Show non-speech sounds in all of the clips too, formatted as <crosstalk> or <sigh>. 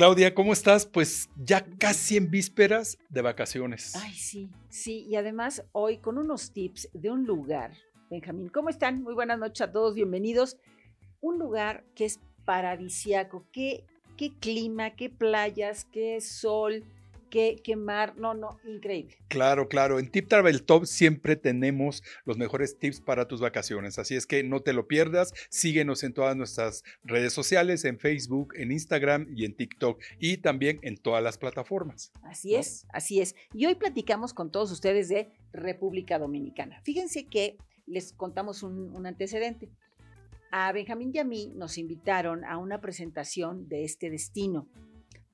Claudia, ¿cómo estás? Pues ya casi en vísperas de vacaciones. Ay, sí, sí. Y además hoy con unos tips de un lugar. Benjamín, ¿cómo están? Muy buenas noches a todos, bienvenidos. Un lugar que es paradisiaco. ¿Qué, qué clima, qué playas, qué sol, qué, mar. No, no, increíble. Claro, claro. En Tip Travel Top siempre tenemos los mejores tips para tus vacaciones. Así es que no te lo pierdas. Síguenos en todas nuestras redes sociales, en Facebook, en Instagram y en TikTok. Y también en todas las plataformas. Así es, así es. Y hoy platicamos con todos ustedes de República Dominicana. Fíjense que les contamos un, un antecedente. A Benjamín y a mí nos invitaron a una presentación de este destino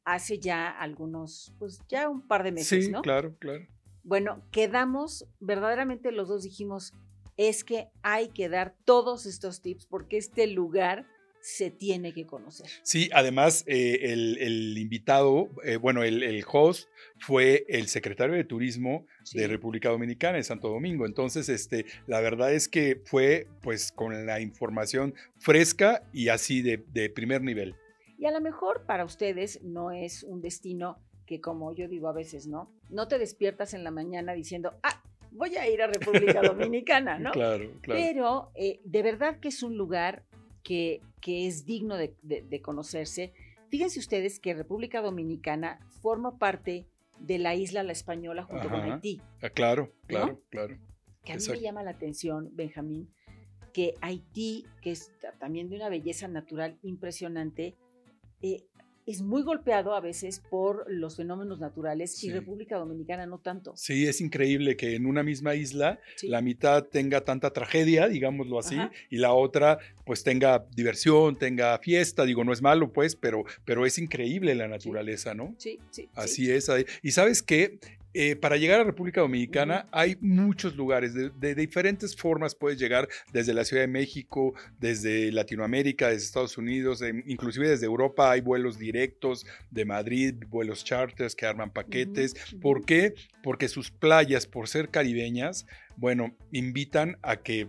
hace ya algunos, pues ya un par de meses, sí, claro, claro. Bueno, quedamos, verdaderamente los dos dijimos, es que hay que dar todos estos tips porque este lugar se tiene que conocer. Sí, además eh, el, invitado, eh, bueno, el, host fue el secretario de Turismo de República Dominicana, en Santo Domingo. Entonces, este, la verdad es que fue pues con la información fresca y así de, de primer nivel. Y a lo mejor para ustedes no es un destino que, como yo digo a veces, ¿no? No te despiertas en la mañana diciendo, ah, voy a ir a República <laughs> Dominicana, ¿no? claro, claro. Pero eh, de verdad que es un lugar que, que es digno de, conocerse. Fíjense ustedes que República Dominicana forma parte de la isla La Española junto con Haití. Ah, claro, claro, claro. Que a mí me llama la atención, Benjamín, que Haití, que es también de una belleza natural impresionante, eh, es muy golpeado a veces por los fenómenos naturales y República Dominicana no tanto. Sí, es increíble que en una misma isla la mitad tenga tanta tragedia, digámoslo así, y la otra pues tenga diversión, tenga fiesta, digo, no es malo pues, pero, pero es increíble la naturaleza, ¿no? Sí, sí. Así es. Y sabes qué, eh, para llegar a República Dominicana hay muchos lugares, de, diferentes formas puedes llegar desde la Ciudad de México, desde Latinoamérica, desde Estados Unidos, inclusive desde Europa hay vuelos directos de Madrid, vuelos charters que arman paquetes. ¿Por qué? Porque sus playas, por ser caribeñas, bueno, invitan a que,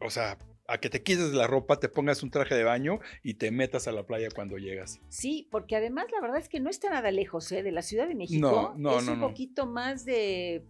o sea, a que te quites la ropa, te pongas un traje de baño y te metas a la playa cuando llegas. Sí, porque además la verdad es que no está nada lejos ¿eh? de la Ciudad de México. No, no, es un poquito más de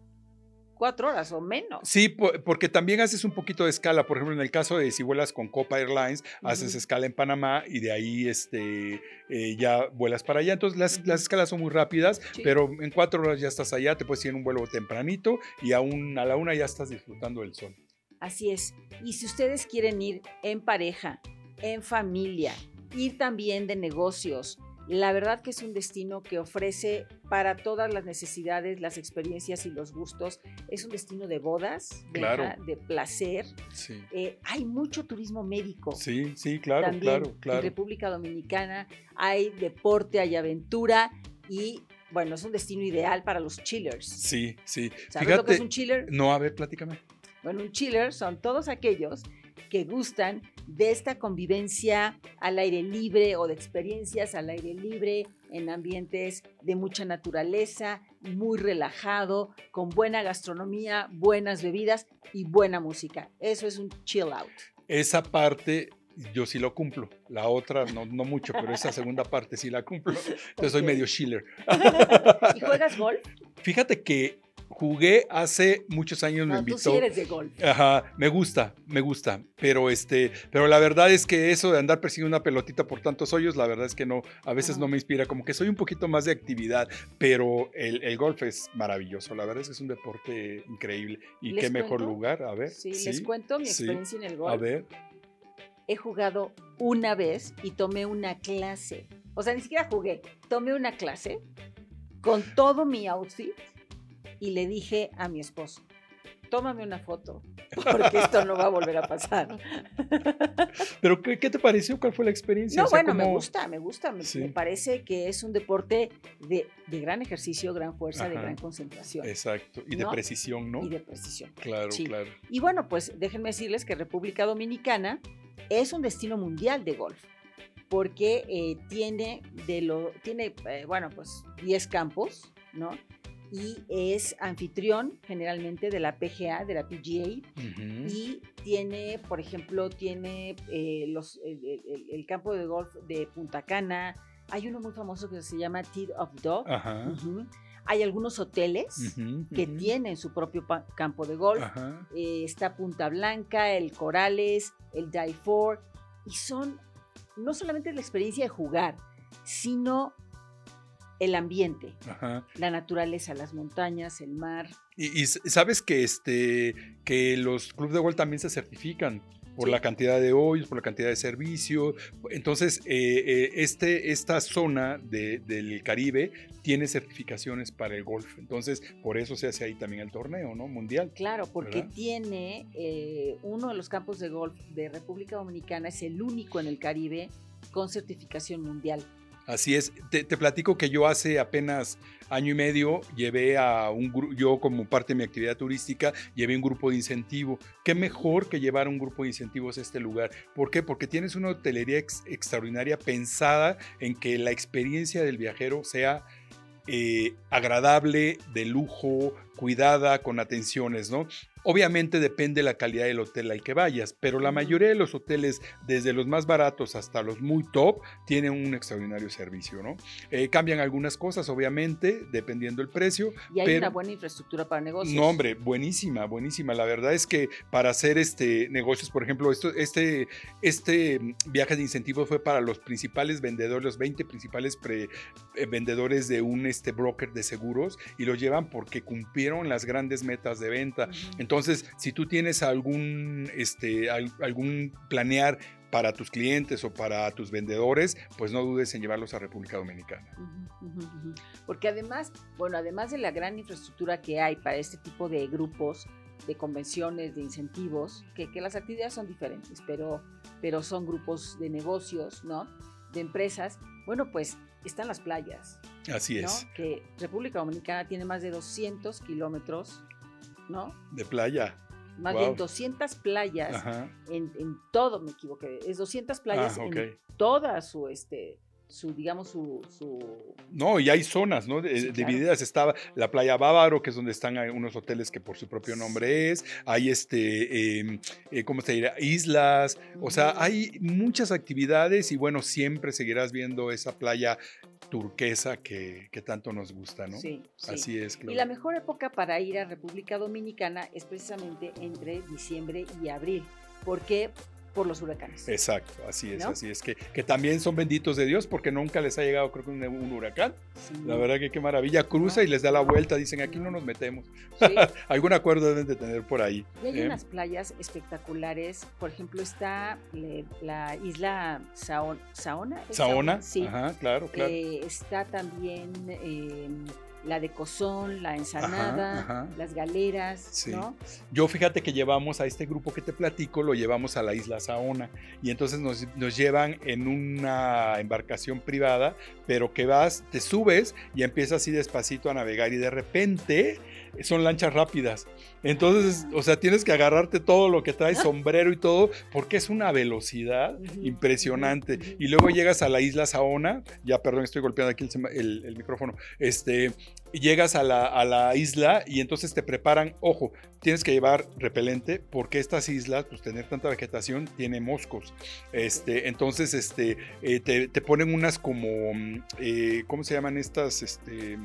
cuatro horas o menos. Sí, porque también haces un poquito de escala. Por ejemplo, en el caso de si vuelas con Copa Airlines, haces escala en Panamá y de ahí este, eh, ya vuelas para allá. Entonces las, escalas son muy rápidas, pero en cuatro horas ya estás allá, te puedes ir en un vuelo tempranito y aún a la una ya estás disfrutando del sol. Así es. Y si ustedes quieren ir en pareja, en familia, ir también de negocios, la verdad que es un destino que ofrece para todas las necesidades, las experiencias y los gustos. Es un destino de bodas, de, placer. Eh, hay mucho turismo médico. Sí, sí, claro, claro, claro. En República Dominicana hay deporte, hay aventura y bueno, es un destino ideal para los chillers. Sí, sí. ¿Sabes lo que es un chiller? No, a ver, platícame. Bueno, un chiller son todos aquellos que gustan de esta convivencia al aire libre o de experiencias al aire libre en ambientes de mucha naturaleza, muy relajado, con buena gastronomía, buenas bebidas y buena música. Eso es un chill out. Esa parte yo sí lo cumplo. La otra no, no mucho, pero esa segunda parte sí la cumplo. <laughs> Entonces soy medio chiller. ¿Y juegas golf? Fíjate que Jugué hace muchos años, me invitó. Tú sí eres de golf. Ajá, me gusta, me gusta. Pero este, pero la verdad es que eso de andar persiguiendo una pelotita por tantos hoyos, la verdad es que no, a veces no me inspira. Como que soy un poquito más de actividad, pero el, golf es maravilloso. La verdad es que es un deporte increíble. Y qué mejor lugar. A ver. Sí, les cuento mi experiencia en el golf. A ver. He jugado una vez y tomé una clase. O sea, ni siquiera jugué. Tomé una clase con todo mi outfit y le dije a mi esposo, tómame una foto, porque esto no va a volver a pasar. <laughs> ¿Pero qué, te pareció? ¿Cuál fue la experiencia? No, bueno, me gusta, me gusta. Me, parece que es un deporte de, gran ejercicio, gran fuerza, de gran concentración. Exacto, y de precisión, ¿no? Y de precisión. Claro, claro. Y bueno, pues déjenme decirles que República Dominicana es un destino mundial de golf porque eh, tiene, de lo, tiene eh, bueno, pues 10 campos, ¿no? Y es anfitrión generalmente de la PGA, de la PGA, y tiene, por ejemplo, tiene eh, los, el, campo de golf de Punta Cana, Hay uno muy famoso que se llama Teeth of Dog. Ajá. Hay algunos hoteles que tienen su propio campo de golf. Eh, está Punta Blanca, el Corales, el Die For, y son no solamente la experiencia de jugar, sino el ambiente, Ajá. la naturaleza, las montañas, el mar. Y, y sabes que este que los clubes de golf también se certifican por Sí. la cantidad de hoyos, por la cantidad de servicio. Entonces, eh, eh, este, esta zona de- del Caribe tiene certificaciones para el golf. Entonces, por eso se hace ahí también el torneo, ¿no? Mundial. Claro, porque ¿Verdad? tiene eh, uno de los campos de golf de República Dominicana, es el único en el Caribe con certificación mundial. Así es. Te, platico que yo hace apenas año y medio llevé a un grupo, yo como parte de mi actividad turística, llevé un grupo de incentivo. Qué mejor que llevar un grupo de incentivos a este lugar. ¿Por qué? Porque tienes una hotelería ex- extraordinaria pensada en que la experiencia del viajero sea eh, agradable, de lujo, cuidada, con atenciones, ¿no? Obviamente depende la calidad del hotel al que vayas, pero la mayoría de los hoteles, desde los más baratos hasta los muy top, tienen un extraordinario servicio, ¿no? Eh, cambian algunas cosas, obviamente, dependiendo el precio. Y hay pero- una buena infraestructura para negocios. No, hombre, buenísima, buenísima. La verdad es que para hacer este negocios, por ejemplo, esto, este, este viaje de incentivos fue para los principales vendedores, los 20 principales pre- eh, vendedores de un este, broker de seguros y lo llevan porque cumplieron las grandes metas de venta. Entonces, si tú tienes algún, este, al- algún planear para tus clientes o para tus vendedores, pues no dudes en llevarlos a República Dominicana. Porque además, bueno, además de la gran infraestructura que hay para este tipo de grupos, de convenciones, de incentivos, que, que las actividades son diferentes, pero, pero son grupos de negocios, ¿no? De empresas. Bueno, pues están las playas, Así ¿no? es, Que República Dominicana tiene más de 200 kilómetros, ¿no? de playa. Más Wow. de 200 playas en, en todo, me equivoqué, es 200 playas Ah, ok. en toda su, este, su, digamos, su, su No, y hay zonas, ¿no? Claro. divididas. Estaba la playa Bávaro, que es donde están unos hoteles que por su propio nombre es. Hay este, eh, eh, ¿cómo se dirá? Islas. O sea, hay muchas actividades y bueno, siempre seguirás viendo esa playa turquesa que, que tanto nos gusta, ¿no? Sí, sí. Así es, Y Claudia. la mejor época para ir a República Dominicana es precisamente entre diciembre y abril. ¿Por qué? Por los huracanes. Exacto, así es, ¿No? así es. Que, que también son benditos de Dios porque nunca les ha llegado, creo que un, un huracán. Sí, La verdad que qué maravilla. Cruza y les da la vuelta, dicen aquí no nos metemos. sí. <laughs> Algún acuerdo deben de tener por ahí. Y hay ¿eh? unas playas espectaculares. Por ejemplo, está le- la isla Saon- Saona. ¿es Saona, Sí. ajá, claro, claro. Eh, está también eh, la de Cozón, la Ensanada, ajá. las galeras, Sí. ¿no? Yo fíjate que llevamos a este grupo que te platico, lo llevamos a la isla Saona y entonces nos, nos llevan en una embarcación privada, pero que vas, te subes y empiezas así despacito a navegar y de repente son lanchas rápidas. Entonces, o sea, tienes que agarrarte todo lo que traes, sombrero y todo, porque es una velocidad impresionante. Y luego llegas a la isla Saona, ya perdón, estoy golpeando aquí el, el- el micrófono, este, llegas a la, a la isla y entonces te preparan, ojo, tienes que llevar repelente porque estas islas, pues tener tanta vegetación, tiene moscos. Este, entonces, este, eh, te, te ponen unas como, mm, eh, ¿cómo se llaman estas? Este,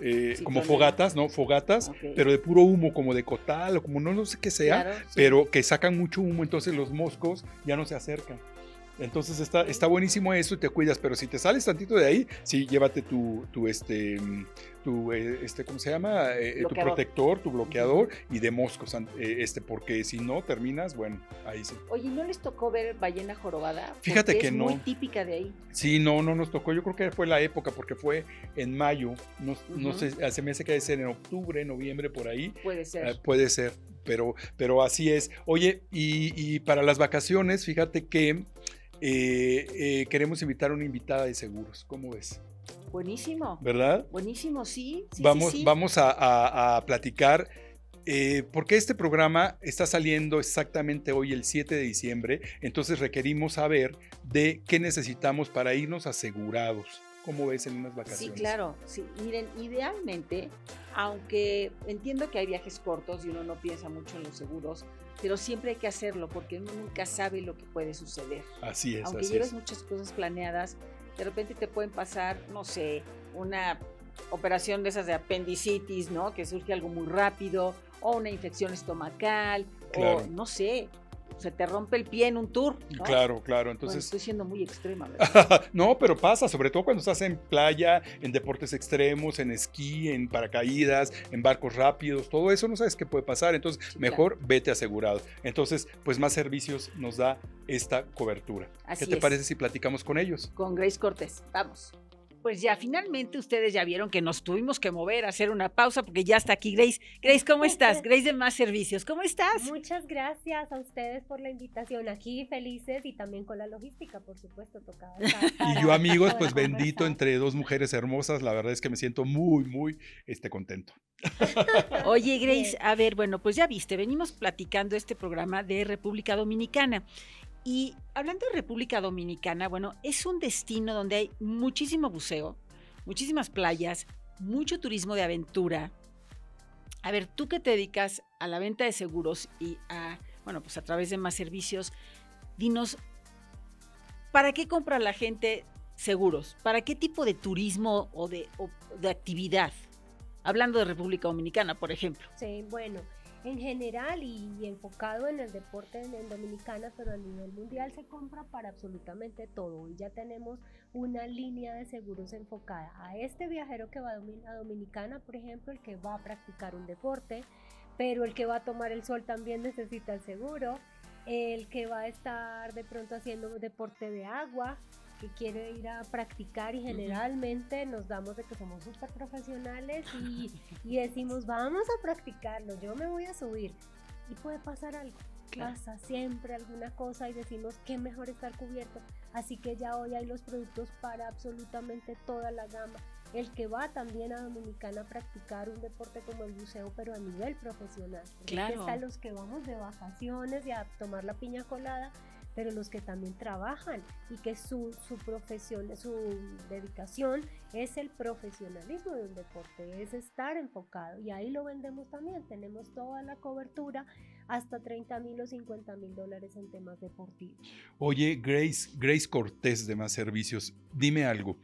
eh, Sí, como fogatas, ¿no? Fogatas, pero de puro humo, como de cotal o como no, no sé qué sea, Claro, sí. pero que sacan mucho humo, entonces los moscos ya no se acercan. Entonces está, está buenísimo eso y te cuidas, pero si te sales tantito de ahí, sí, llévate tu, tu este, tu, eh, este, ¿cómo se llama? Eh, tu Bloqueador. protector, tu bloqueador y de moscos, eh, este, porque si no terminas, bueno, ahí sí. Oye, ¿no les tocó ver ballena jorobada? Fíjate Porque que es no. muy típica de ahí. Sí, no, no nos tocó, yo creo que fue la época, porque fue en mayo, no, sé, se me hace que debe ser en octubre, noviembre, por ahí, Puede ser. Eh, puede ser, pero, pero así es. Oye, y, y para las vacaciones, fíjate que eh, eh, queremos invitar a una invitada de seguros. ¿Cómo ves? Buenísimo. ¿Verdad? Buenísimo, sí. sí, sí, vamos sí. vamos a, a- a platicar. eh, porque este programa está saliendo exactamente hoy, el 7 de diciembre, entonces requerimos saber de qué necesitamos para irnos asegurados. ¿Cómo ves en unas Sí, vacaciones? claro. Sí. Miren, idealmente, aunque entiendo que hay viajes cortos y uno no piensa mucho en los seguros, pero siempre hay que hacerlo porque uno nunca sabe lo que puede suceder. Así es, aunque así lleves es. muchas cosas planeadas, de repente te pueden pasar, no sé, una operación de esas de apendicitis, ¿no? Que surge algo muy rápido, o una infección estomacal, o no sé, se te rompe el pie en un tour. Claro, claro. Entonces. estoy siendo muy extrema, <laughs> no, pero pasa, sobre todo cuando estás en playa, en deportes extremos, en esquí, en paracaídas, en barcos rápidos, todo eso no sabes qué puede pasar. Entonces, mejor vete asegurado. Entonces, pues más servicios nos da esta cobertura. ¿Qué te parece si platicamos con ellos? Con Grace Cortés. Vamos. Pues ya finalmente ustedes ya vieron que nos tuvimos que mover, a hacer una pausa porque ya está aquí Grace. Grace, ¿cómo estás? <laughs> Grace de Más Servicios, ¿cómo estás? Muchas gracias a ustedes por la invitación aquí, felices y también con la logística, por supuesto, tocaba. <laughs> y yo amigos, pues bendito entre dos mujeres hermosas, la verdad es que me siento muy, muy este, contento. <laughs> Oye, Grace, a ver, bueno, pues ya viste, venimos platicando este programa de República Dominicana y hablando de República Dominicana, bueno, es un destino donde hay muchísimo buceo, muchísimas playas, mucho turismo de aventura. A ver, tú que te dedicas a la venta de seguros y a, bueno, pues a través de más servicios, dinos, ¿para qué compra la gente seguros? ¿Para qué tipo de turismo o de, de actividad? Hablando de República Dominicana, por ejemplo. Sí, bueno en general y, enfocado en el deporte en, Dominicana, pero a nivel mundial se compra para absolutamente todo. y ya tenemos una línea de seguros enfocada a este viajero que va a Dominicana, por ejemplo, el que va a practicar un deporte, pero el que va a tomar el sol también necesita el seguro, el que va a estar de pronto haciendo deporte de agua, que quiere ir a practicar y generalmente nos damos de que somos súper profesionales y, <laughs> y, decimos vamos a practicarlo, yo me voy a subir y puede pasar algo. Pasa siempre alguna cosa y decimos que mejor estar cubierto. Así que ya hoy hay los productos para absolutamente toda la gama. El que va también a Dominicana a practicar un deporte como el buceo, pero a nivel profesional. Claro. Están los que vamos de vacaciones y a tomar la piña colada pero los que también trabajan y que su, su profesión, su dedicación es el profesionalismo de un deporte, es estar enfocado y ahí lo vendemos también, tenemos toda la cobertura hasta 30 mil o 50 mil dólares en temas deportivos. Oye, Grace, Grace Cortés de Más Servicios, dime algo.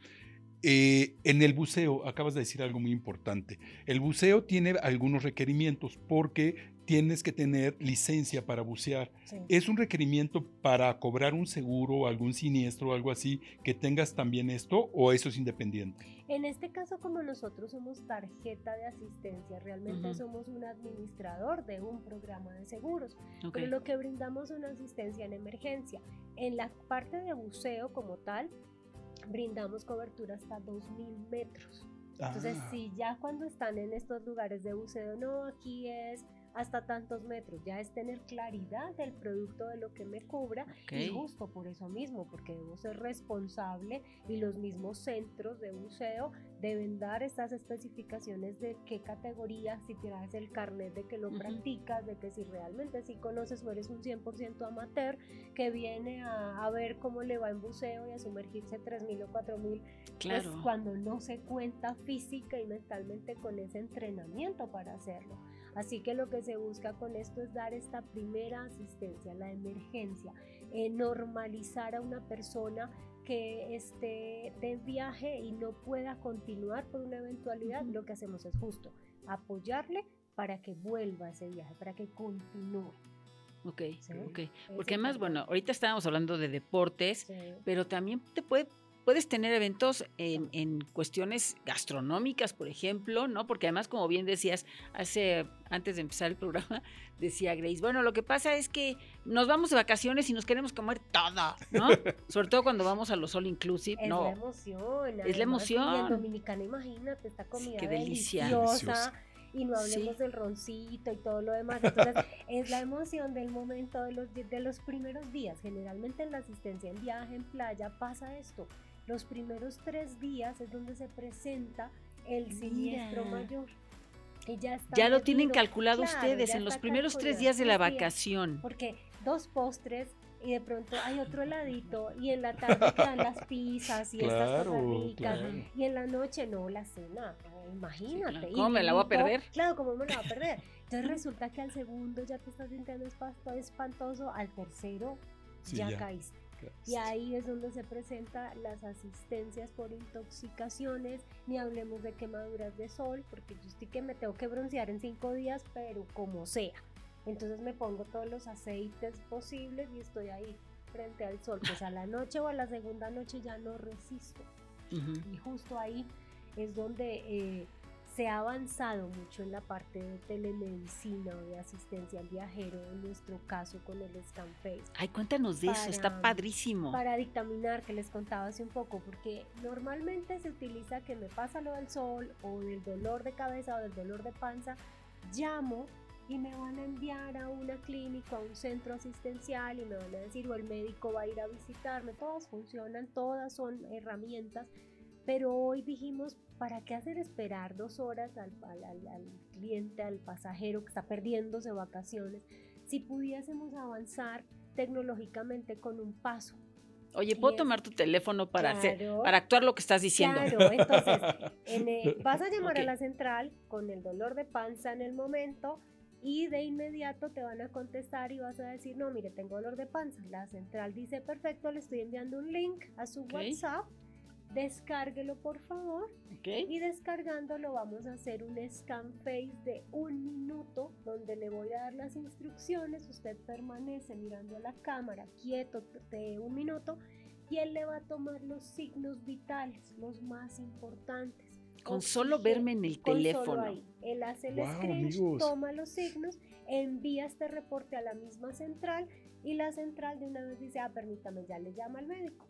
Eh, en el buceo, acabas de decir algo muy importante. El buceo tiene algunos requerimientos porque tienes que tener licencia para bucear. ¿Es un requerimiento para cobrar un seguro, algún siniestro o algo así, que tengas también esto o eso es independiente? En este caso, como nosotros somos tarjeta de asistencia, realmente somos un administrador de un programa de seguros, pero lo que brindamos es una asistencia en emergencia. En la parte de buceo como tal, brindamos cobertura hasta 2.000 metros. Entonces, ah. si ya cuando están en estos lugares de buceo, no, aquí es hasta tantos metros, ya es tener claridad del producto de lo que me cubra y justo por eso mismo, porque debo ser responsable y los mismos centros de buceo deben dar estas especificaciones de qué categoría, si tienes el carnet de que lo practicas, de que si realmente si conoces o eres un 100% amateur que viene a, ver cómo le va en buceo y a sumergirse 3.000 o 4.000, pues claro. pues cuando no se cuenta física y mentalmente con ese entrenamiento para hacerlo. Así que lo que se busca con esto es dar esta primera asistencia, la emergencia, eh, normalizar a una persona que esté de viaje y no pueda continuar por una eventualidad, lo que hacemos es justo apoyarle para que vuelva a ese viaje, para que continúe. Ok, ok. Porque además, bueno, ahorita estábamos hablando de deportes, pero también te puede puedes tener eventos en, cuestiones gastronómicas, por ejemplo, ¿no? Porque además, como bien decías, hace antes de empezar el programa, <laughs> decía Grace, bueno, lo que pasa es que nos vamos de vacaciones y nos queremos comer todo, ¿no? <laughs> Sobre todo cuando vamos a los all inclusive, es no. La emoción, es la emoción. En Dominicana, imagínate, esta comida deliciosa. y no hablemos del roncito y todo lo demás. Entonces, <laughs> es la emoción del momento de los, de los primeros días. Generalmente en la asistencia en viaje, en playa, pasa esto los primeros tres días es donde se presenta el siniestro mayor. Y ya, ya lo tienen calculado ustedes en los primeros tres días de la vacación. Porque dos postres y de pronto hay otro heladito y en la tarde quedan las pizzas y estas cosas ricas. y en la noche no la cena imagínate. ¿cómo me la voy a perder? claro ¿cómo me la voy a perder? entonces resulta que al segundo ya te estás sintiendo espantoso al tercero ya, caíste Y ahí es donde se presentan las asistencias por intoxicaciones, ni hablemos de quemaduras de sol, porque yo estoy que me tengo que broncear en cinco días, pero como sea. Entonces me pongo todos los aceites posibles y estoy ahí frente al sol. Pues a la noche o a la segunda noche ya no resisto. Y justo ahí es donde eh, se ha avanzado mucho en la parte de telemedicina o de asistencia al viajero, en nuestro caso con el ScanFace. Ay, cuéntanos de eso, está padrísimo. Para dictaminar, que les contaba hace un poco, porque normalmente se utiliza que me pasa lo del sol o del dolor de cabeza o del dolor de panza, llamo y me van a enviar a una clínica, a un centro asistencial y me van a decir o el médico va a ir a visitarme. Todas funcionan, todas son herramientas, pero hoy dijimos, ¿para qué hacer esperar dos horas al, al cliente, al pasajero que está perdiéndose vacaciones? Si pudiésemos avanzar tecnológicamente con un paso, Oye, ¿puedo tomar tu teléfono para, hacer, para actuar lo que estás diciendo? Claro, entonces <laughs> vas a llamar a la central con el dolor de panza en el momento y de inmediato te van a contestar y vas a decir, no, mire, tengo dolor de panza. La central dice, perfecto, le estoy enviando un link a su WhatsApp, descárguelo por favor. Y descargándolo vamos a hacer un scan face de un minuto donde le voy a dar las instrucciones, usted permanece mirando a la cámara quieto de un minuto y él le va a tomar los signos vitales, los más importantes con solo verme en el teléfono. Él hace el screen, toma los signos, envía este reporte a la misma central y la central de una vez dice, ah, permítame, ya le llama al médico.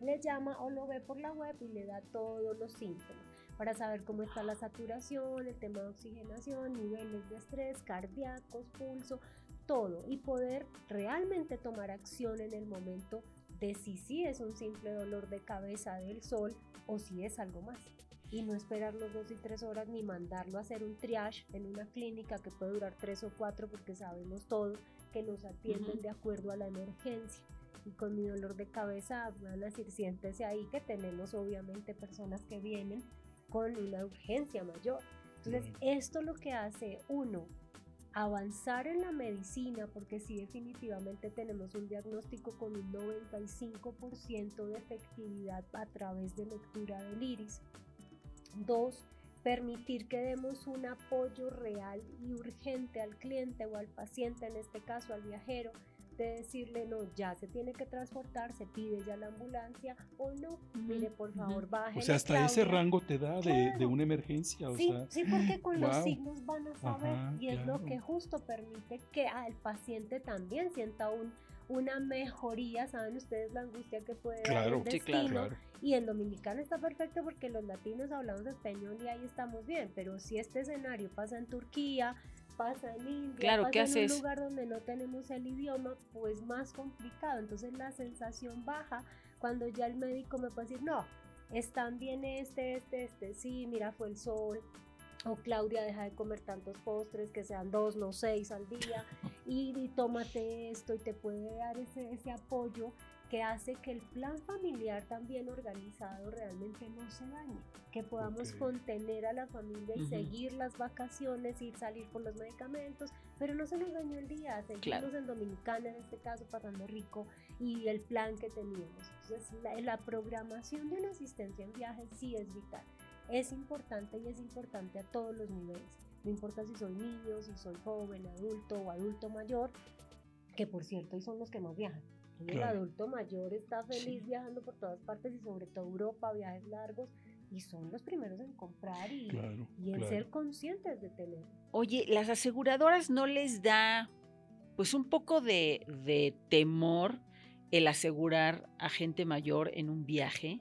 Le llama o lo ve por la web y le da todos los síntomas para saber cómo está la saturación, el tema de oxigenación, niveles de estrés, cardíacos, pulso, todo y poder realmente tomar acción en el momento de si sí es un simple dolor de cabeza del sol o si es algo más y no esperar los dos y tres horas ni mandarlo a hacer un triage en una clínica que puede durar tres o cuatro porque sabemos todos que nos atienden de acuerdo a la emergencia. Y con mi dolor de cabeza van a decir, siéntese ahí que tenemos obviamente personas que vienen con una urgencia mayor. Entonces, esto lo que hace uno, avanzar en la medicina, porque sí definitivamente tenemos un diagnóstico con un 95% de efectividad a través de lectura del iris, Dos, permitir que demos un apoyo real y urgente al cliente o al paciente, en este caso al viajero, de decirle, no, ya se tiene que transportar, se pide ya la ambulancia o no, mire, por favor, baje. O sea, hasta ese rango te da de, una emergencia. sí, sí, porque con los signos van a saber y es lo que justo permite que al paciente también sienta un una mejoría, saben ustedes la angustia que puede dar el destino. Y en Dominicana está perfecto porque los latinos hablamos español y ahí estamos bien, pero si este escenario pasa en Turquía, pasa en India, pasa en un lugar donde no tenemos el idioma, pues más complicado. Entonces la sensación baja cuando ya el médico me puede decir, no, están bien este, este, este, sí, mira, fue el sol, o Claudia deja de comer tantos postres, que sean dos, no seis al día, <laughs> y, tómate esto y te puede dar ese, ese apoyo que hace que el plan familiar también organizado realmente no se dañe, que podamos contener a la familia y seguir las vacaciones, ir salir por los medicamentos, pero no se nos dañó el día, seguimos en Dominicana en este caso pasando rico y el plan que teníamos. Entonces la, la programación de una asistencia en viajes sí es vital es importante y es importante a todos los niveles. No importa si soy niño, si soy joven, adulto o adulto mayor, que por cierto, son los que más viajan. El adulto mayor está feliz viajando por todas partes y sobre todo Europa, viajes largos, y son los primeros en comprar y, en ser conscientes de tener. Oye, las aseguradoras no les da pues un poco de, de temor el asegurar a gente mayor en un viaje.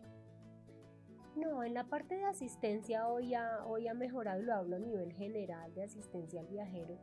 No, en la parte de asistencia hoy ha, hoy ha mejorado, lo hablo a nivel general de asistencia al viajero,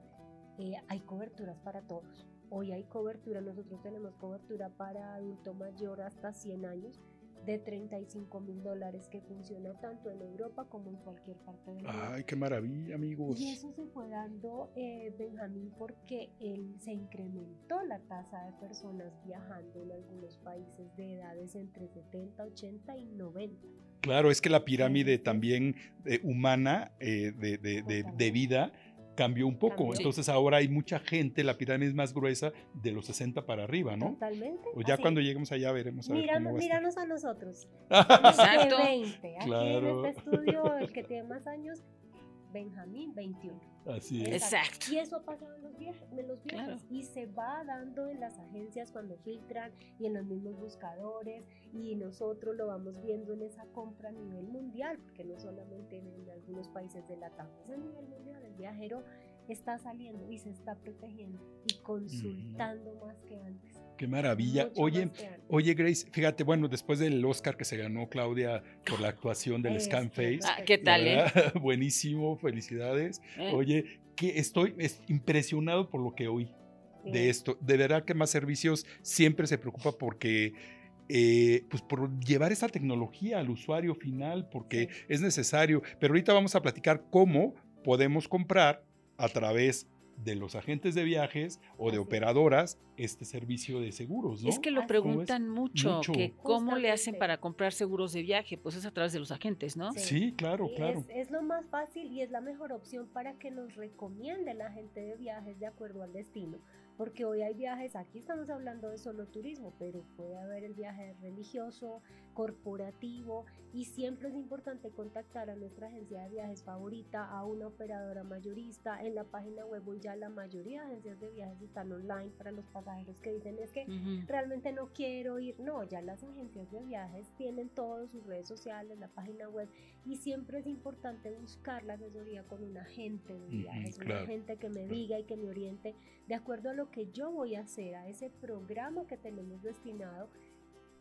eh, hay coberturas para todos. Hoy hay cobertura, nosotros tenemos cobertura para adulto mayor hasta 100 años de 35 mil dólares que funciona tanto en Europa como en cualquier parte del mundo. ¡Ay, qué maravilla, amigos! Y eso se fue dando, eh, Benjamín, porque él, se incrementó la tasa de personas viajando en algunos países de edades entre 70, 80 y 90. Claro, es que la pirámide también eh, humana eh, de, de, de, vida cambió un poco. Entonces ahora hay mucha gente, la pirámide es más gruesa de los 60 para arriba, ¿no? Totalmente. O ya cuando lleguemos allá veremos a Míranos a nosotros. <laughs> Exacto. 20. Aquí en este estudio, el que tiene más años, Benjamín, 21. Así es. Exacto. Y eso ha pasado en los viajes, en los viajes y se va dando en las agencias cuando filtran y en los mismos buscadores y nosotros lo vamos viendo en esa compra a nivel mundial, porque no solamente en, algunos países de la TAP, es a nivel mundial. El viajero está saliendo y se está protegiendo y consultando más que antes. Qué maravilla. oye, oye Grace, fíjate, bueno, después del Oscar que se ganó Claudia por la actuación del Scan Face. Ah, ¿Qué tal? Eh? <laughs> Buenísimo, felicidades. Eh. Oye, que estoy impresionado por lo que oí de esto. De verdad que más servicios siempre se preocupa porque eh, pues por llevar esa tecnología al usuario final, porque es necesario. Pero ahorita vamos a platicar cómo podemos comprar a través de los agentes de viajes o de operadoras este servicio de seguros, ¿no? Es que lo preguntan mucho, que cómo le hacen para comprar seguros de viaje, pues es a través de los agentes, ¿no? Sí, claro, claro. Es, lo más fácil y es la mejor opción para que nos recomiende el agente de viajes de acuerdo al destino porque hoy hay viajes, aquí estamos hablando de solo turismo, pero puede haber el viaje religioso, corporativo y siempre es importante contactar a nuestra agencia de viajes favorita, a una operadora mayorista. En la página web hoy ya la mayoría de agencias de viajes están online para los pasajeros que dicen es que realmente no quiero ir. No, ya las agencias de viajes tienen todas sus redes sociales, la página web y siempre es importante buscar la asesoría con un agente de viajes, un agente que me diga y que me oriente de acuerdo a lo que yo voy a hacer, a ese programa que tenemos destinado,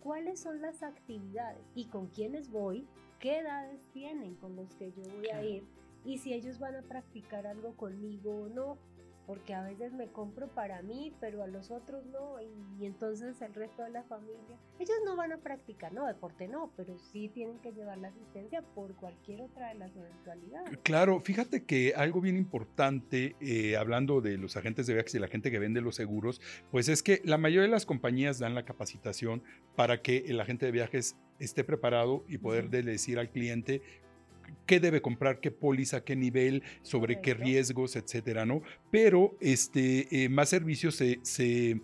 cuáles son las actividades y con quiénes voy, qué edades tienen con los que yo voy a ir y si ellos van a practicar algo conmigo o no porque a veces me compro para mí, pero a los otros no, y, entonces el resto de la familia, ellos no van a practicar, no, deporte no, pero sí tienen que llevar la asistencia por cualquier otra de las eventualidades. Claro, fíjate que algo bien importante, eh, hablando de los agentes de viajes y la gente que vende los seguros, pues es que la mayoría de las compañías dan la capacitación para que el agente de viajes esté preparado y poder decir al cliente qué debe comprar, qué póliza, qué nivel, sobre qué riesgos, etcétera, ¿no? Pero este, eh, más servicios se, se,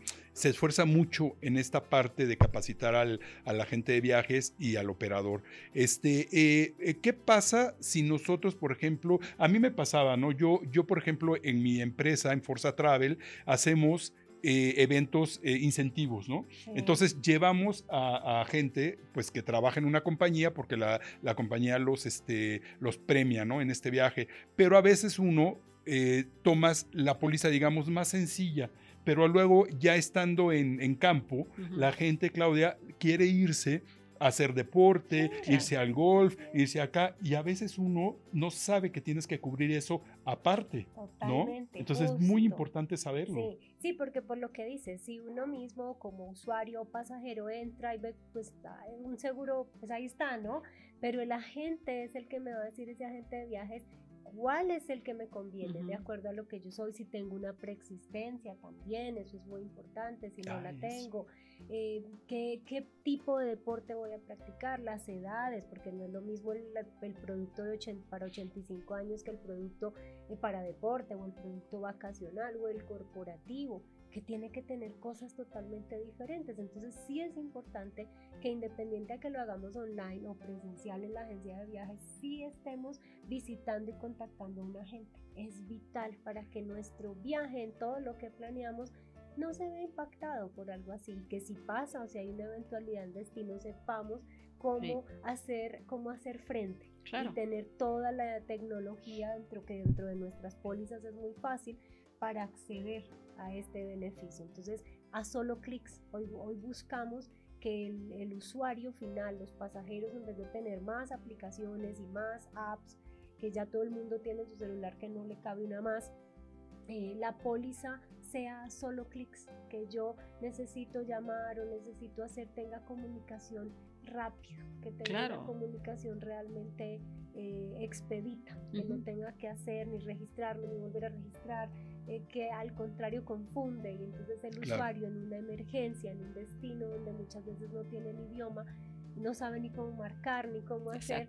esfuerza mucho en esta parte de capacitar al, agente de viajes y al operador. Este, eh, eh, ¿Qué pasa si nosotros, por ejemplo, a mí me pasaba, ¿no? Yo, yo, por ejemplo, en mi empresa, en Forza Travel, hacemos eh, eventos eh, incentivos, ¿no? Entonces llevamos a, gente pues que trabaja en una compañía porque la, compañía los, este, los premia, ¿no? En este viaje, pero a veces uno eh, tomas la póliza, digamos, más sencilla, pero luego ya estando en, campo, la gente, Claudia, quiere irse hacer deporte, irse al golf, irse acá, y a veces uno no sabe que tienes que cubrir eso aparte, ¿no? Entonces es muy importante saberlo. Sí, sí, porque por lo que dices, si uno mismo como usuario o pasajero entra y ve, pues un seguro, pues ahí está, ¿no? Pero el agente es el que me va a decir, ese agente de viajes, cuál es el que me conviene, de acuerdo a lo que yo soy, si tengo una preexistencia también, eso es muy importante, si no la tengo. Eh, ¿qué, ¿qué, tipo de deporte voy a practicar, las edades, porque no es lo mismo el, el producto de 80, para 85 años que el producto eh, para deporte o el producto vacacional o el corporativo, que tiene que tener cosas totalmente diferentes. Entonces sí es importante que independiente a que lo hagamos online o presencial en la agencia de viajes, sí estemos visitando y contactando a un agente. Es vital para que nuestro viaje en todo lo que planeamos no se ve impactado por algo así, que si pasa o si hay una eventualidad en destino, sepamos cómo hacer, cómo hacer frente y tener toda la tecnología dentro que dentro de nuestras pólizas es muy fácil para acceder a este beneficio. Entonces, a solo clics, hoy, hoy buscamos que el, el, usuario final, los pasajeros, en vez de tener más aplicaciones y más apps, que ya todo el mundo tiene en su celular que no le cabe una más, eh, la póliza sea solo clics, que yo necesito llamar o necesito hacer, tenga comunicación rápido, que tenga una comunicación realmente eh, expedita, que no tenga que hacer ni registrarme ni volver a registrar, eh, que al contrario confunde y entonces el usuario en una emergencia, en un destino donde muchas veces no tiene el idioma, no sabe ni cómo marcar ni cómo hacer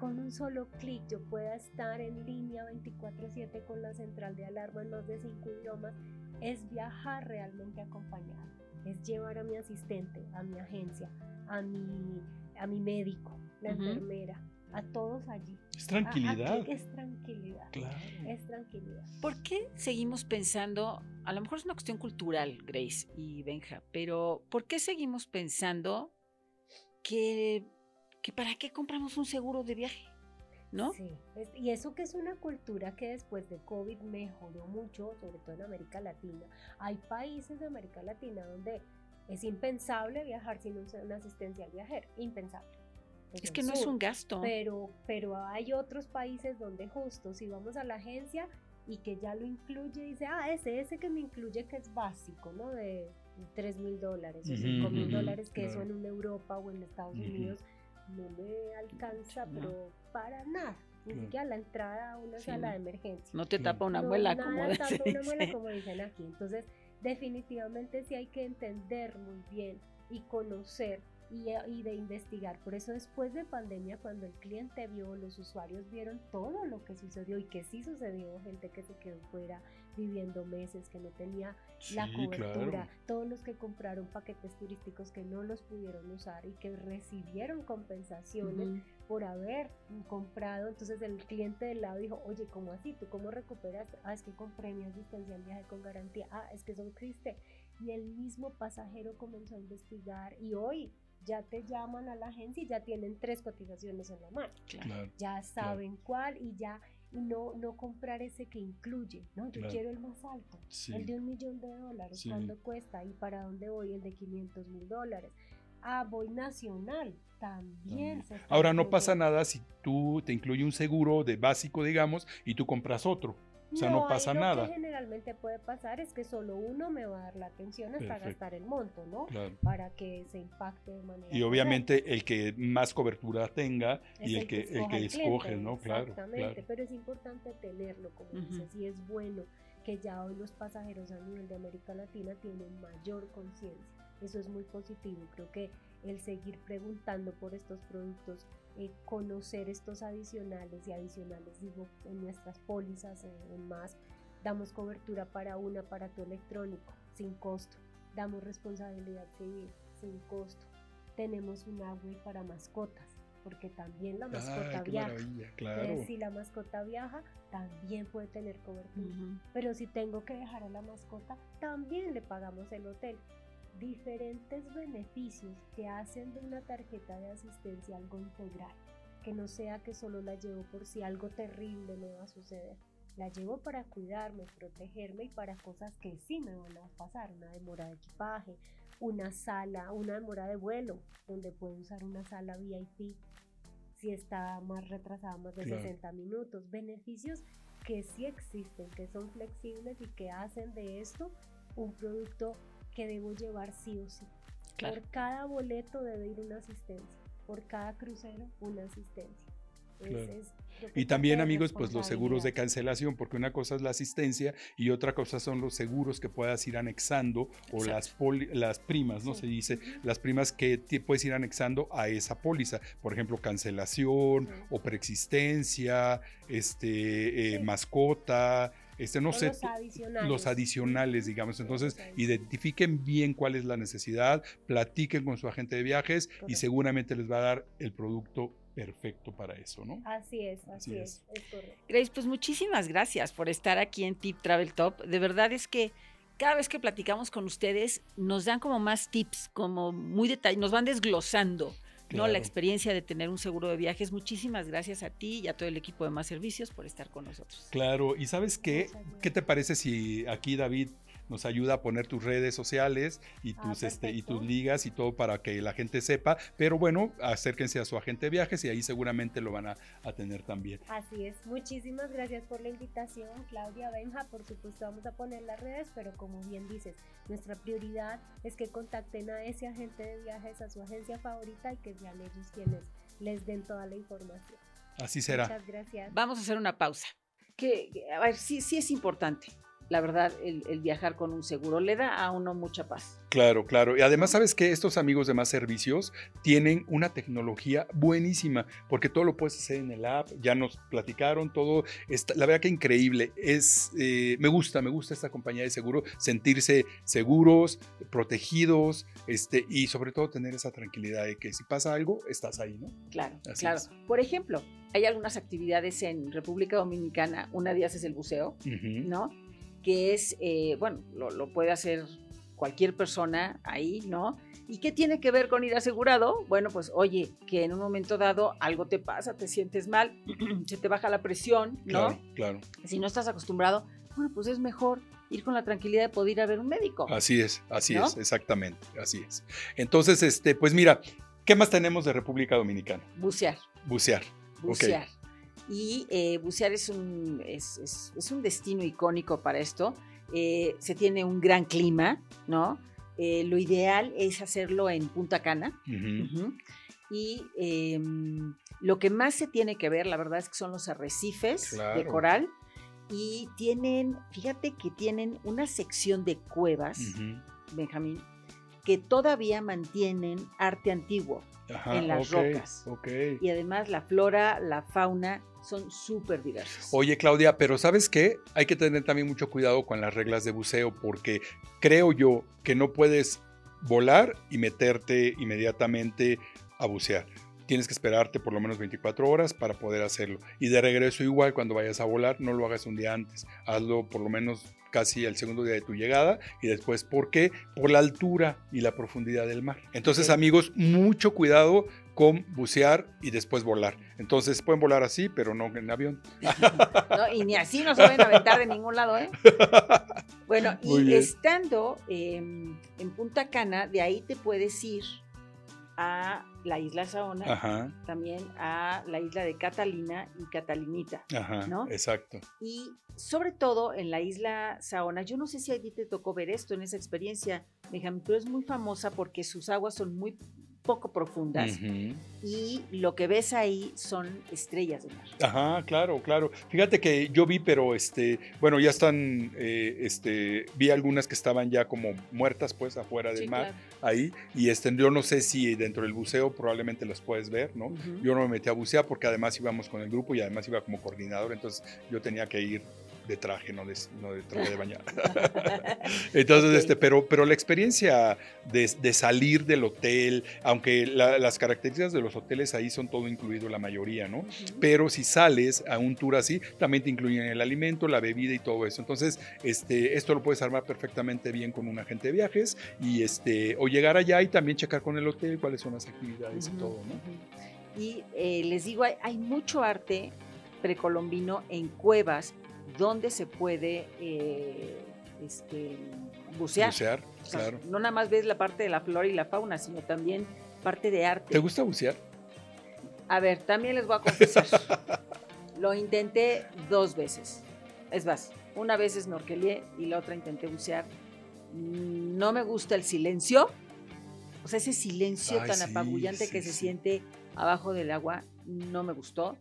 con un solo clic yo pueda estar en línea 24/7 con la central de alarma en más de cinco idiomas, es viajar realmente acompañado, es llevar a mi asistente, a mi agencia, a mi, a mi médico, la enfermera, a todos allí. Es tranquilidad. es tranquilidad. Claro. Es tranquilidad. ¿Por qué seguimos pensando, a lo mejor es una cuestión cultural, Grace y Benja, pero ¿por qué seguimos pensando que, que para qué compramos un seguro de viaje? ¿No? Sí, y eso que es una cultura que después de COVID mejoró mucho, sobre todo en América Latina. Hay países de América Latina donde es impensable viajar sin una asistencia al viajero, impensable es que no es un gasto. Pero, pero hay otros países donde justo si vamos a la agencia y que ya lo incluye, dice, ah, ese, ese que me incluye que es básico, ¿no? De 3 mil dólares o 5 mil dólares, que eso en Europa o en Estados Unidos no me alcanza, pero para nada. Ni siquiera la entrada a una sala de emergencia. No te tapa una muela, como dicen. una muela, <laughs> como dicen aquí. Entonces, definitivamente sí hay que entender muy bien y conocer y, de investigar. Por eso después de pandemia, cuando el cliente vio, los usuarios vieron todo lo que sucedió y que sí sucedió, gente que se quedó fuera viviendo meses, que no tenía la cobertura, todos los que compraron paquetes turísticos que no los pudieron usar y que recibieron compensaciones por haber comprado. Entonces el cliente del lado dijo, oye, ¿cómo así? ¿Tú cómo recuperas? Ah, es que compré mi asistencia en viaje con garantía. Ah, es que eso existe. Y el mismo pasajero comenzó a investigar y hoy ya te llaman a la agencia y ya tienen tres cotizaciones en la mano. ya saben cuál y ya y no, no comprar ese que incluye, ¿no? Yo quiero el más alto, el de un millón de dólares, ¿cuánto cuesta? ¿Y para dónde voy? El de 500 mil dólares. Ah, voy nacional, también. Ahora no pasa nada si tú te incluye un seguro de básico, digamos, y tú compras otro. O sea, no, pasa nada. Lo que generalmente puede pasar es que solo uno me va a dar la atención hasta gastar el monto, ¿no? Para que se impacte de manera. Y obviamente el que más cobertura tenga y el, que, el que escoge, ¿no? Claro. Exactamente, pero es importante tenerlo, como dices, y es bueno que ya hoy los pasajeros a nivel de América Latina tienen mayor conciencia. Eso es muy positivo. Creo que el seguir preguntando por estos productos eh, conocer estos adicionales y adicionales, digo, en nuestras pólizas, en, más, damos cobertura para un aparato electrónico sin costo, damos responsabilidad civil sin costo, tenemos un agua para mascotas, porque también la mascota viaja. Claro. si la mascota viaja, también puede tener cobertura. Pero si tengo que dejar a la mascota, también le pagamos el hotel diferentes beneficios que hacen de una tarjeta de asistencia algo integral, que no sea que solo la llevo por si algo terrible me va a suceder. La llevo para cuidarme, protegerme y para cosas que sí me van a pasar, una demora de equipaje, una sala, una demora de vuelo, donde puedo usar una sala VIP si está más retrasada, más de 60 minutos. Beneficios que sí existen, que son flexibles y que hacen de esto un producto que debo llevar sí o sí. Por cada boleto debe ir una asistencia, por cada crucero una asistencia. y también amigos, pues los seguros de cancelación, porque una cosa es la asistencia y otra cosa son los seguros que puedas ir anexando o las, las primas, ¿no? Se dice, las primas que puedes ir anexando a esa póliza, por ejemplo, cancelación o preexistencia, este, eh, mascota, este, no sé, los adicionales. digamos. Entonces, identifiquen bien cuál es la necesidad, platiquen con su agente de viajes y seguramente les va a dar el producto perfecto para eso, ¿no? Así es, así, es. es, correcto. Grace, pues muchísimas gracias por estar aquí en Tip Travel Top. De verdad es que cada vez que platicamos con ustedes nos dan como más tips, como muy detalles, nos van desglosando ¿no? La experiencia de tener un seguro de viajes. Muchísimas gracias a ti y a todo el equipo de Más Servicios por estar con nosotros. Claro, y sabes qué, ¿qué te parece si aquí David nos ayuda a poner tus redes sociales y ah, tus, este, y tus ligas y todo para que la gente sepa. Pero bueno, acérquense a su agente de viajes y ahí seguramente lo van a, tener también. Así es. Muchísimas gracias por la invitación, Claudia Benja. Por supuesto, vamos a poner las redes, pero como bien dices, nuestra prioridad es que contacten a ese agente de viajes, a su agencia favorita y que sean ellos quienes les den toda la información. Así será. Muchas gracias. Vamos a hacer una pausa. Que, a ver, sí, sí es importante la verdad, el, viajar con un seguro le da a uno mucha paz. Claro, claro. Y además, sabes que estos amigos de más servicios tienen una tecnología buenísima, porque todo lo puedes hacer en el app. Ya nos platicaron todo. Está, la verdad que increíble. Es, eh, me gusta, me gusta esta compañía de seguro, sentirse seguros, protegidos, este, y sobre todo tener esa tranquilidad de que si pasa algo, estás ahí, ¿no? Claro, claro. Por ejemplo, hay algunas actividades en República Dominicana. Una de ellas es el buceo, ¿no? Que es, eh, bueno, lo, puede hacer cualquier persona ahí, ¿no? ¿Y qué tiene que ver con ir asegurado? Bueno, pues oye, que en un momento dado algo te pasa, te sientes mal, <clears throat> se te baja la presión, ¿no? Claro, claro. Si no estás acostumbrado, bueno, pues es mejor ir con la tranquilidad de poder ir a ver un médico. Así es, así es, exactamente, así es. Entonces, este, pues mira, ¿qué más tenemos de República Dominicana? Bucear. Bucear. Bucear. Y eh, bucear es un, es, un destino icónico para esto. Eh, se tiene un gran clima, ¿no? Eh, lo ideal es hacerlo en Punta Cana. Y em, lo que más se tiene que ver, la verdad, es que son los arrecifes de coral. Y tienen, fíjate que tienen una sección de cuevas, Benjamín, que todavía mantienen arte antiguo en las rocas. Y además la flora, la fauna son súper diversas. Oye, Claudia, pero ¿sabes qué? Hay que tener también mucho cuidado con las reglas de buceo porque creo yo que no puedes volar y meterte inmediatamente a bucear. Tienes que esperarte por lo menos 24 horas para poder hacerlo. Y de regreso igual, cuando vayas a volar, no lo hagas un día antes. Hazlo por lo menos casi el segundo día de tu llegada y después, ¿por qué? Por la altura y la profundidad del mar. Entonces, amigos, mucho cuidado con bucear y después volar. Entonces pueden volar así, pero no en avión. <laughs> y ni así no se pueden aventar de ningún lado, ¿eh? <laughs> Bueno, y estando en Punta Cana, de ahí te puedes ir a la isla Saona, también a la isla de Catalina y Catalinita, Ajá, ¿no? Exacto. Y sobre todo en la isla Saona, yo no sé si a ti te tocó ver esto en esa experiencia, Benjamín, pero es muy famosa porque sus aguas son muy poco profundas y lo que ves ahí son estrellas de mar. Ajá, claro, claro. Fíjate que yo vi, pero este, bueno, ya están, eh, este, vi algunas que estaban ya como muertas pues afuera del mar, ahí, y este, yo no sé si dentro del buceo probablemente las puedes ver, ¿no? Yo no me metí a bucear porque además íbamos con el grupo y además iba como coordinador, entonces yo tenía que ir de traje, no de, no de traje de bañar. <laughs> Entonces, este, pero, pero la experiencia de, de salir del hotel, aunque las características de los hoteles ahí son todo incluido, la mayoría, ¿no? Pero si sales a un tour así, también te incluyen el alimento, la bebida y todo eso. Entonces, este, esto lo puedes armar perfectamente bien con un agente de viajes y este, o llegar allá y también checar con el hotel cuáles son las actividades y todo, ¿no? Y eh, les digo, hay, hay mucho arte precolombino en cuevas donde se puede eh, este, bucear. Bucear, claro. No nada más ves la parte de la flora y la fauna, sino también parte de arte. ¿Te gusta bucear? A ver, también les voy a confesar. <laughs> Lo intenté dos veces. Es más, una vez snorkelé y la otra intenté bucear. No me gusta el silencio. O sea, ese silencio tan apabullante que se siente abajo del agua no me gustó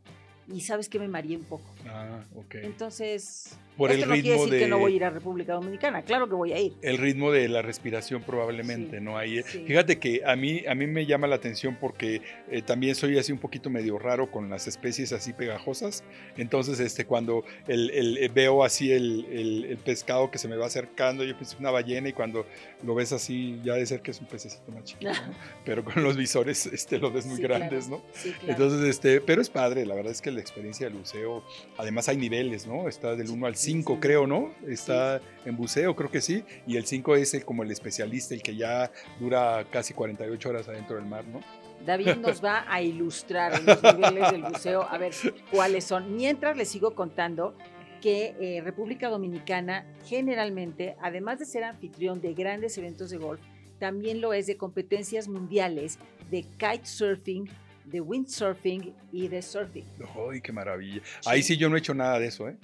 y sabes que me mareé un poco. Ah, ok. Entonces, por el no ritmo quiere decir de... que no voy a ir a República Dominicana, claro que voy a ir. El ritmo de la respiración probablemente, ¿no? Ahí, Fíjate que a mí, a mí me llama la atención porque eh, también soy así un poquito medio raro con las especies así pegajosas. Entonces, este, cuando el, el, eh, veo así el, el, pescado que se me va acercando, yo pienso una ballena y cuando lo ves así, ya de ser que es un pececito más chiquito, ¿no? <laughs> pero con los visores este, lo ves muy grandes, ¿no? Entonces, este, pero es padre, la verdad es que la experiencia del buceo, además hay niveles, ¿no? Está del 1 al 5 5, creo, ¿no? Está en buceo, creo que sí. Y el 5 es el, como el especialista, el que ya dura casi 48 horas adentro del mar, ¿no? David nos va a <laughs> ilustrar los niveles del buceo, a ver cuáles son. Mientras les sigo contando que eh, República Dominicana generalmente, además de ser anfitrión de grandes eventos de golf, también lo es de competencias mundiales de kitesurfing, de windsurfing y de surfing. ¡Ay, qué maravilla! Ahí sí yo no he hecho nada de eso, ¿eh?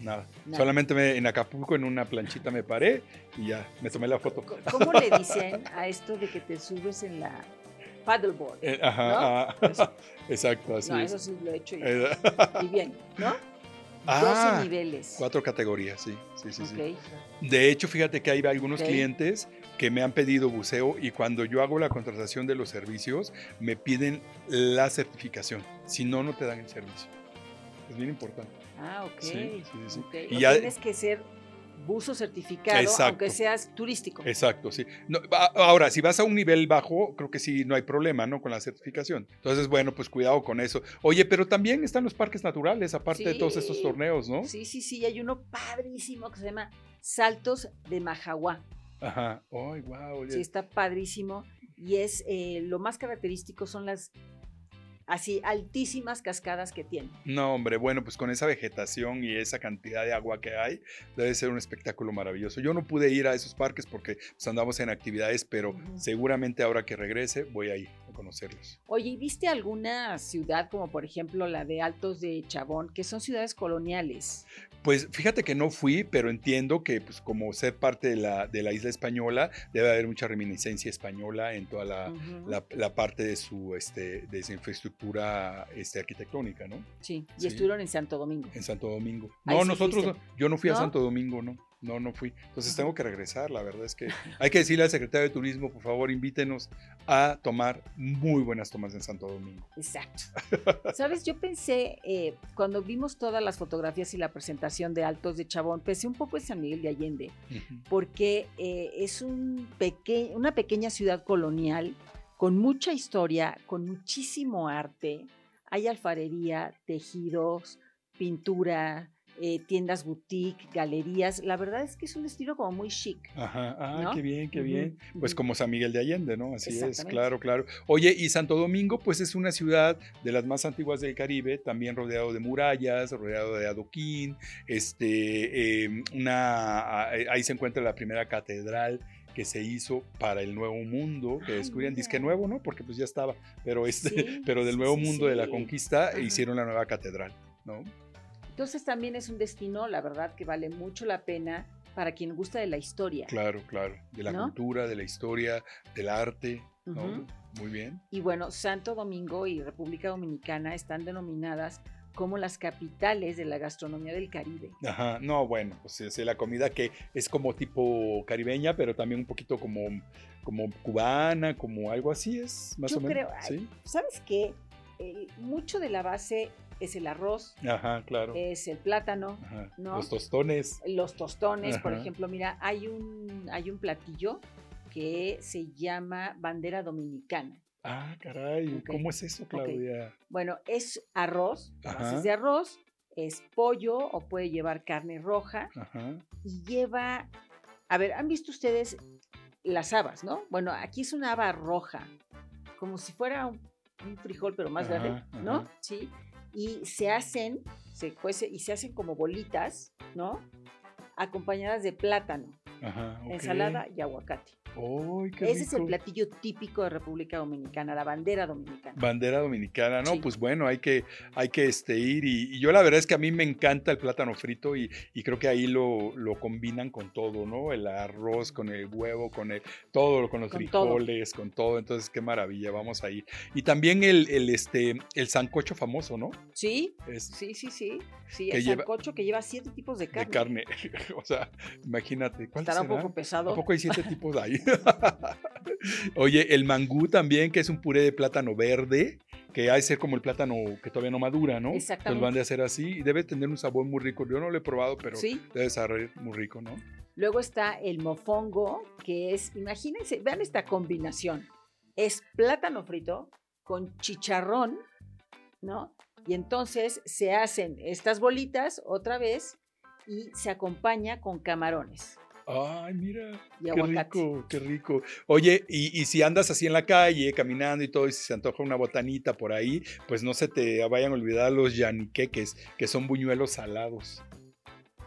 Nada. Solamente me, en Acapulco en una planchita me paré y ya me tomé la foto. ¿Cómo le dicen a esto de que te subes en la paddleboard? Eh, ajá, <laughs> exacto, así no, eso sí lo he hecho yo. y bien, ¿no? <laughs> Ah, niveles. Cuatro categorías, sí. sí, sí, sí. De hecho, fíjate que hay algunos clientes que me han pedido buceo y cuando yo hago la contratación de los servicios, me piden la certificación. Si no, no te dan el servicio. Es bien importante. Ah, ok. Sí, sí, sí. Y ya, tienes que ser buzo certificado, aunque seas turístico. Exacto, sí. ahora, si vas a un nivel bajo, creo que sí, no hay problema, ¿no? Con la certificación. Entonces, bueno, pues cuidado con eso. Oye, pero también están los parques naturales, aparte de todos estos torneos, ¿no? Sí, sí, sí. Hay uno padrísimo que se llama Saltos de Majahuá. Ajá. Ay, wow. Sí, está padrísimo. Y es eh, lo más característico son las así altísimas cascadas que tiene. No, hombre, bueno, pues con esa vegetación y esa cantidad de agua que hay, debe ser un espectáculo maravilloso. Yo no pude ir a esos parques porque pues, andamos en actividades, pero seguramente ahora que regrese voy a ir a conocerlos. Oye, ¿y viste alguna ciudad como por ejemplo la de Altos de Chabón, que son ciudades coloniales? Pues fíjate que no fui, pero entiendo que pues como ser parte de la, de la isla española, debe haber mucha reminiscencia española en toda la, la, parte de su, este, de su infraestructura este, arquitectónica, ¿no? Sí, y estuvieron en Santo Domingo. En Santo Domingo. No, nosotros, yo no fui a Santo Domingo, no. No, no fui. Entonces tengo que regresar. La verdad es que hay que decirle al secretario de Turismo, por favor, invítenos a tomar muy buenas tomas en Santo Domingo. Exacto. Sabes, yo pensé, eh, cuando vimos todas las fotografías y la presentación de Altos de Chabón, pensé un poco en San Miguel de Allende, porque eh, es un una pequeña ciudad colonial con mucha historia, con muchísimo arte. Hay alfarería, tejidos, pintura, eh, tiendas boutique, galerías. La verdad es que es un estilo como muy chic. Ajá, ah, qué bien, qué bien. Pues como San Miguel de Allende, ¿no? Así es, claro, claro. Oye, y Santo Domingo, pues es una ciudad de las más antiguas del Caribe, también rodeado de murallas, rodeado de adoquín, este, em, una, ahí se encuentra la primera catedral que se hizo para el Nuevo Mundo, que descubrían, disque nuevo, ¿no? Porque pues ya estaba, pero, este, pero del Nuevo Mundo de la Conquista hicieron la nueva catedral, ¿no? Entonces también es un destino, la verdad, que vale mucho la pena para quien gusta de la historia. Claro, claro, de la cultura, de la historia, del arte. Muy bien. Y bueno, Santo Domingo y República Dominicana están denominadas como las capitales de la gastronomía del Caribe. Ajá, no, bueno, pues es la comida que es como tipo caribeña, pero también un poquito como, como cubana, como algo así es, más o menos. Creo, ¿sí? ¿Sabes qué? mucho de la base es el arroz, Ajá, claro. es el plátano, los tostones. Los tostones, por ejemplo, mira, hay un, hay un platillo que se llama bandera dominicana. Ah, caray, ¿cómo es eso, Claudia? Bueno, es arroz, es de arroz, es pollo o puede llevar carne roja y lleva, a ver, ¿han visto ustedes las habas, no? Bueno, aquí es una haba roja, como si fuera un, frijol, pero más verde, ¿no? Sí y se hacen, se cuece y se hacen como bolitas, ¿no? Acompañadas de plátano, ensalada y aguacate. Ese es el platillo típico de República Dominicana, la bandera dominicana. Bandera dominicana, no, pues bueno, hay que, hay que este, ir y, yo la verdad es que a mí me encanta el plátano frito y, creo que ahí lo, lo, combinan con todo, ¿no? El arroz, con el huevo, con el, todo, con los frijoles, con todo, entonces qué maravilla, vamos ahí. Y también el, el, este, el sancocho famoso, ¿no? Sí, sí, sí, sí, sí, el sancocho que lleva siete tipos de carne. De carne, <laughs> o sea, imagínate. ¿cuál Estará un poco pesado. ¿A poco hay siete tipos ahí? <laughs> Oye, el mangú también, que es un puré de plátano verde, que hay de ser como el plátano que todavía no madura, ¿no? Exactamente. Lo van de hacer así y debe tener un sabor muy rico. Yo no lo he probado, pero debe ser muy rico, ¿no? Luego está el mofongo, que es, imagínense, vean esta combinación. Es plátano frito con chicharrón, ¿no? Y entonces se hacen estas bolitas otra vez y se acompaña con camarones. Ay, mira, qué rico, qué rico. Oye, y, si andas así en la calle, caminando y todo, y si se antoja una botanita por ahí, pues no se te vayan a olvidar los yaniqueques, que son buñuelos salados.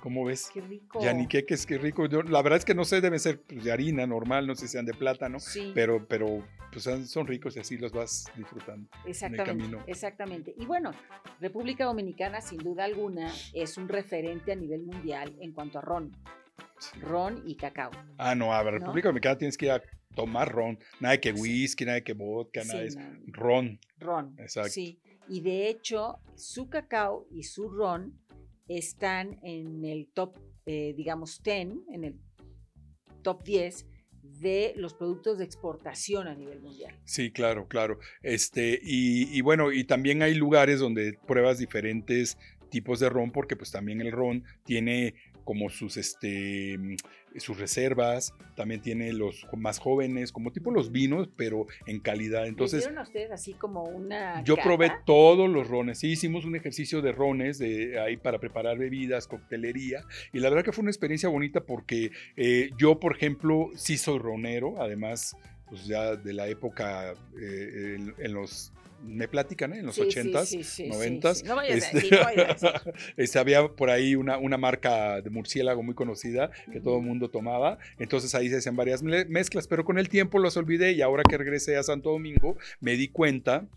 ¿Cómo ves? Qué rico. Yaniqueques, qué rico. la verdad es que no sé, deben ser pues, de harina normal, no sé si sean de plátano, pero, pero pues, son ricos y así los vas disfrutando exactamente, en el camino. Exactamente. Y bueno, República Dominicana, sin duda alguna, es un referente a nivel mundial en cuanto a ron ron y cacao. Ah, no, a ver, República Dominicana tienes que ir a tomar ron. Nada de que whisky, nada de que vodka, nada de ron. Ron. Exacto. Sí. Y de hecho, su cacao y su ron están en el top, eh, digamos, 10, en el top 10 de los productos de exportación a nivel mundial. Sí, claro, claro. Este, y, y, bueno, y también hay lugares donde pruebas diferentes tipos de ron, porque pues también el ron tiene como sus, este, mm, sus reservas, también tiene los más jóvenes, como tipo los vinos, pero en calidad. Entonces, ¿Hicieron ustedes así como una Yo probé todos los rones, sí, hicimos un ejercicio de rones de, ahí para preparar bebidas, coctelería, y la verdad que fue una experiencia bonita porque eh, yo, por ejemplo, sí soy ronero, además pues ya de la época eh, en, los me platican ¿eh? en los ochentas, noventas. No vayas este, a decir, <laughs> este, había por ahí una, una marca de murciélago muy conocida que todo el mundo tomaba. Entonces ahí se hacían varias mezclas, pero con el tiempo los olvidé y ahora que regresé a Santo Domingo me di cuenta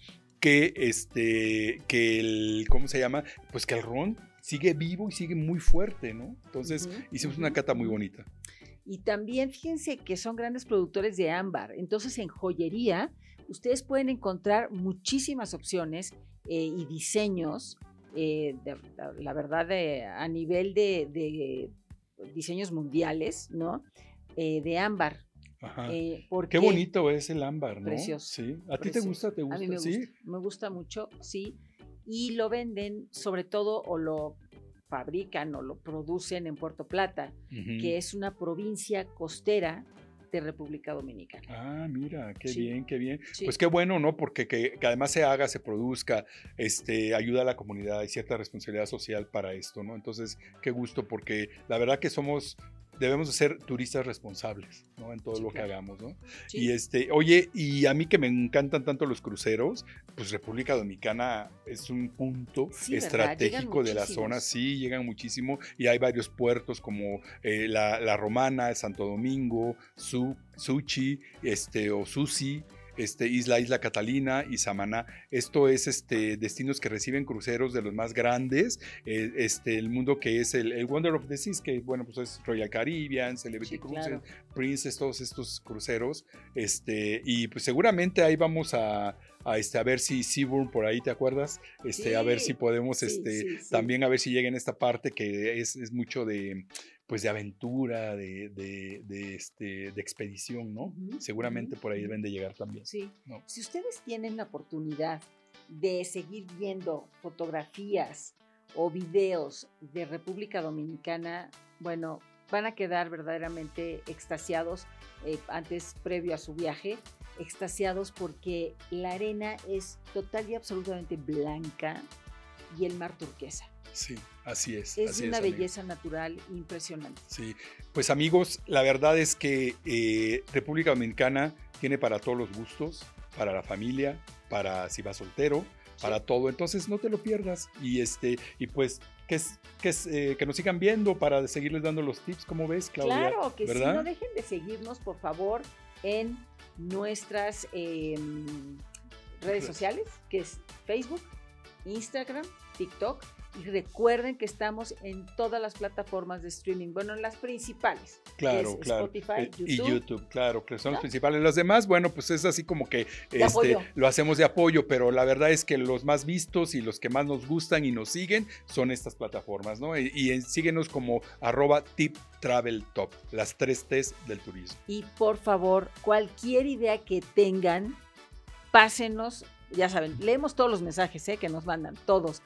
que este, que el, ¿cómo se llama? Pues que el ron sigue vivo y sigue muy fuerte, ¿no? Entonces hicimos una cata muy bonita. Y también fíjense que son grandes productores de ámbar. Entonces en joyería ustedes pueden encontrar muchísimas opciones eh, y diseños, eh, la verdad, a nivel de, diseños mundiales, ¿no? Eh, de ámbar. Ajá. Qué bonito es el ámbar, ¿no? Precioso. Sí. ¿A ti te gusta? ¿Te gusta? A mí me gusta. Me gusta mucho, sí. Y lo venden, sobre todo, o lo fabrican o lo producen en Puerto Plata, que es una provincia costera de República Dominicana. Ah, mira, qué bien, qué bien. Pues qué bueno, ¿no? Porque que, además se haga, se produzca, este, ayuda a la comunidad, hay cierta responsabilidad social para esto, ¿no? Entonces, qué gusto, porque la verdad que somos debemos de ser turistas responsables, ¿no? En todo lo que hagamos, ¿no? Y este, oye, y a mí que me encantan tanto los cruceros, pues República Dominicana es un punto estratégico de la zona, sí, llegan muchísimo y hay varios puertos como eh, la, Romana, Santo Domingo, Su, Suchi, este, o Susi, este, Isla Isla Catalina y Samaná. Esto es este, destinos que reciben cruceros de los más grandes. Eh, este, el mundo que es el, Wonder of the Seas, que bueno, pues es Royal Caribbean, Celebrity Cruises, Princess, todos estos cruceros. Este, y pues seguramente ahí vamos a, a, este, a ver si Seabourn por ahí, ¿te acuerdas? Este, a ver si podemos este, también a ver si llega en esta parte que es, es mucho de pues de aventura, de, de, este, de expedición, ¿no? Seguramente por ahí deben de llegar también. Sí. Si ustedes tienen la oportunidad de seguir viendo fotografías o videos de República Dominicana, bueno, van a quedar verdaderamente extasiados eh, antes, previo a su viaje, extasiados porque la arena es total y absolutamente blanca y el mar turquesa. Sí, así es. Es una belleza natural impresionante. Sí, pues amigos, la verdad es que eh, República Dominicana tiene para todos los gustos, para la familia, para si vas soltero, para todo. Entonces no te lo pierdas y este y pues que, que, eh, que, nos sigan viendo para seguirles dando los tips, ¿cómo ves, Claudia? Claro, que si no dejen de seguirnos, por favor, en nuestras em, redes sociales, que es Facebook, Instagram, TikTok y recuerden que estamos en todas las plataformas de streaming, bueno, en las principales. Claro, claro. Spotify, eh, YouTube. Y YouTube, claro, que son las principales. Los demás, bueno, pues es así como que este, lo hacemos de apoyo, pero la verdad es que los más vistos y los que más nos gustan y nos siguen son estas plataformas, ¿no? Y, síguenos como arroba tip travel top, las tres T's del turismo. Y por favor, cualquier idea que tengan, pásenos, ya saben, leemos todos los mensajes ¿eh? que nos mandan, todos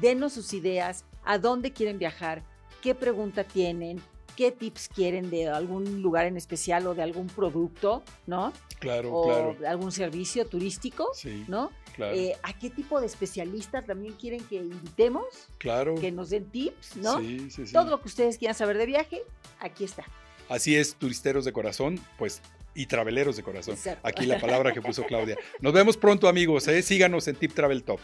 denos sus ideas, a dónde quieren viajar, qué pregunta tienen, qué tips quieren de algún lugar en especial o de algún producto, ¿no? Claro, o claro. algún servicio turístico, sí, ¿no? Claro. Eh, ¿A qué tipo de especialistas también quieren que invitemos? Claro. Que nos den tips, ¿no? Sí, sí, sí. Todo lo que ustedes quieran saber de viaje, aquí está. Así es, turisteros de corazón, pues y traveleros de corazón. Aquí la palabra que puso Claudia. Nos vemos pronto, amigos. ¿eh? Síganos en Tip Travel Top.